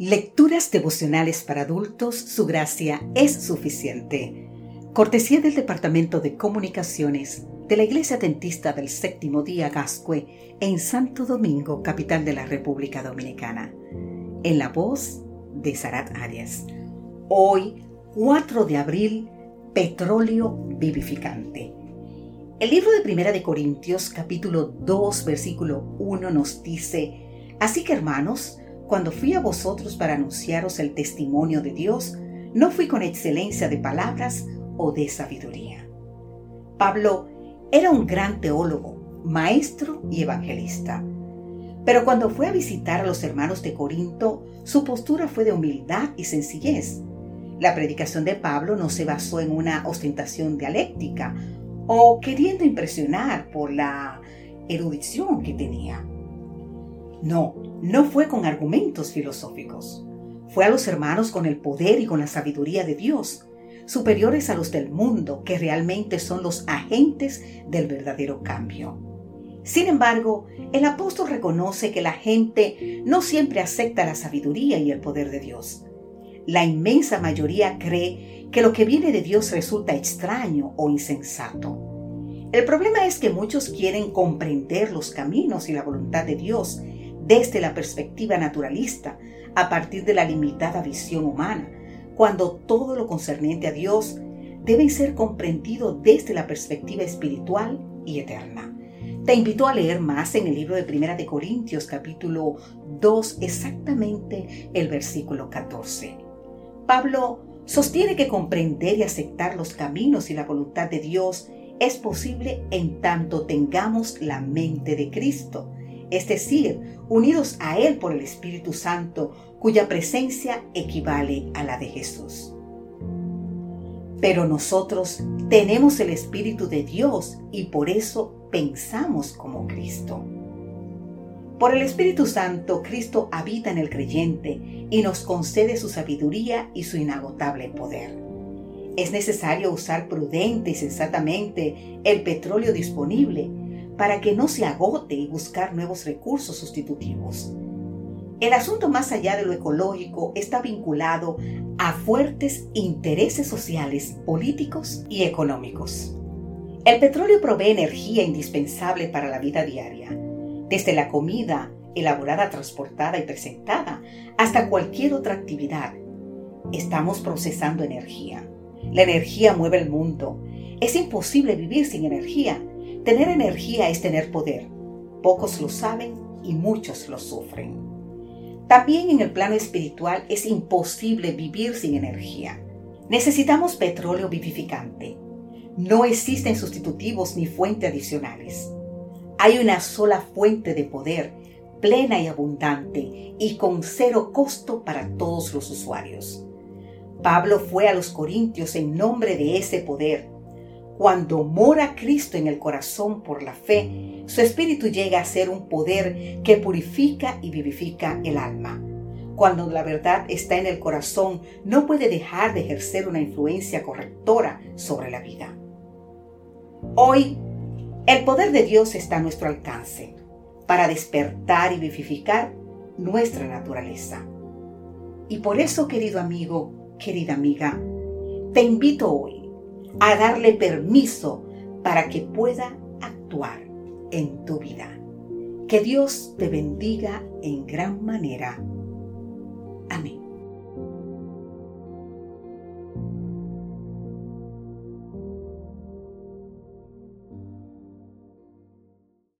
Lecturas devocionales para adultos, su gracia es suficiente. Cortesía del Departamento de Comunicaciones de la Iglesia Dentista del Séptimo Día Gascue en Santo Domingo, capital de la República Dominicana. En la voz de Sarat Arias. Hoy, 4 de abril, petróleo vivificante. El libro de Primera de Corintios, capítulo 2, versículo 1 nos dice, Así que hermanos, cuando fui a vosotros para anunciaros el testimonio de Dios, no fui con excelencia de palabras o de sabiduría. Pablo era un gran teólogo, maestro y evangelista. Pero cuando fue a visitar a los hermanos de Corinto, su postura fue de humildad y sencillez. La predicación de Pablo no se basó en una ostentación dialéctica o queriendo impresionar por la erudición que tenía. No, no fue con argumentos filosóficos. Fue a los hermanos con el poder y con la sabiduría de Dios, superiores a los del mundo, que realmente son los agentes del verdadero cambio. Sin embargo, el apóstol reconoce que la gente no siempre acepta la sabiduría y el poder de Dios. La inmensa mayoría cree que lo que viene de Dios resulta extraño o insensato. El problema es que muchos quieren comprender los caminos y la voluntad de Dios desde la perspectiva naturalista, a partir de la limitada visión humana, cuando todo lo concerniente a Dios debe ser comprendido desde la perspectiva espiritual y eterna. Te invito a leer más en el libro de Primera de Corintios capítulo 2, exactamente el versículo 14. Pablo sostiene que comprender y aceptar los caminos y la voluntad de Dios es posible en tanto tengamos la mente de Cristo, es decir, unidos a Él por el Espíritu Santo, cuya presencia equivale a la de Jesús. Pero nosotros tenemos el Espíritu de Dios y por eso pensamos como Cristo. Por el Espíritu Santo, Cristo habita en el creyente y nos concede su sabiduría y su inagotable poder. Es necesario usar prudente y sensatamente el petróleo disponible para que no se agote y buscar nuevos recursos sustitutivos. El asunto más allá de lo ecológico está vinculado a fuertes intereses sociales, políticos y económicos. El petróleo provee energía indispensable para la vida diaria, desde la comida elaborada, transportada y presentada, hasta cualquier otra actividad. Estamos procesando energía. La energía mueve el mundo. Es imposible vivir sin energía Tener energía es tener poder. Pocos lo saben y muchos lo sufren. También en el plano espiritual es imposible vivir sin energía. Necesitamos petróleo vivificante. No existen sustitutivos ni fuentes adicionales. Hay una sola fuente de poder, plena y abundante, y con cero costo para todos los usuarios. Pablo fue a los Corintios en nombre de ese poder cuando mora Cristo en el corazón por la fe, su espíritu llega a ser un poder que purifica y vivifica el alma. Cuando la verdad está en el corazón, no puede dejar de ejercer una influencia correctora sobre la vida. Hoy, el poder de Dios está a nuestro alcance para despertar y vivificar nuestra naturaleza. Y por eso, querido amigo, querida amiga, te invito hoy a darle permiso para que pueda actuar en tu vida. Que Dios te bendiga en gran manera.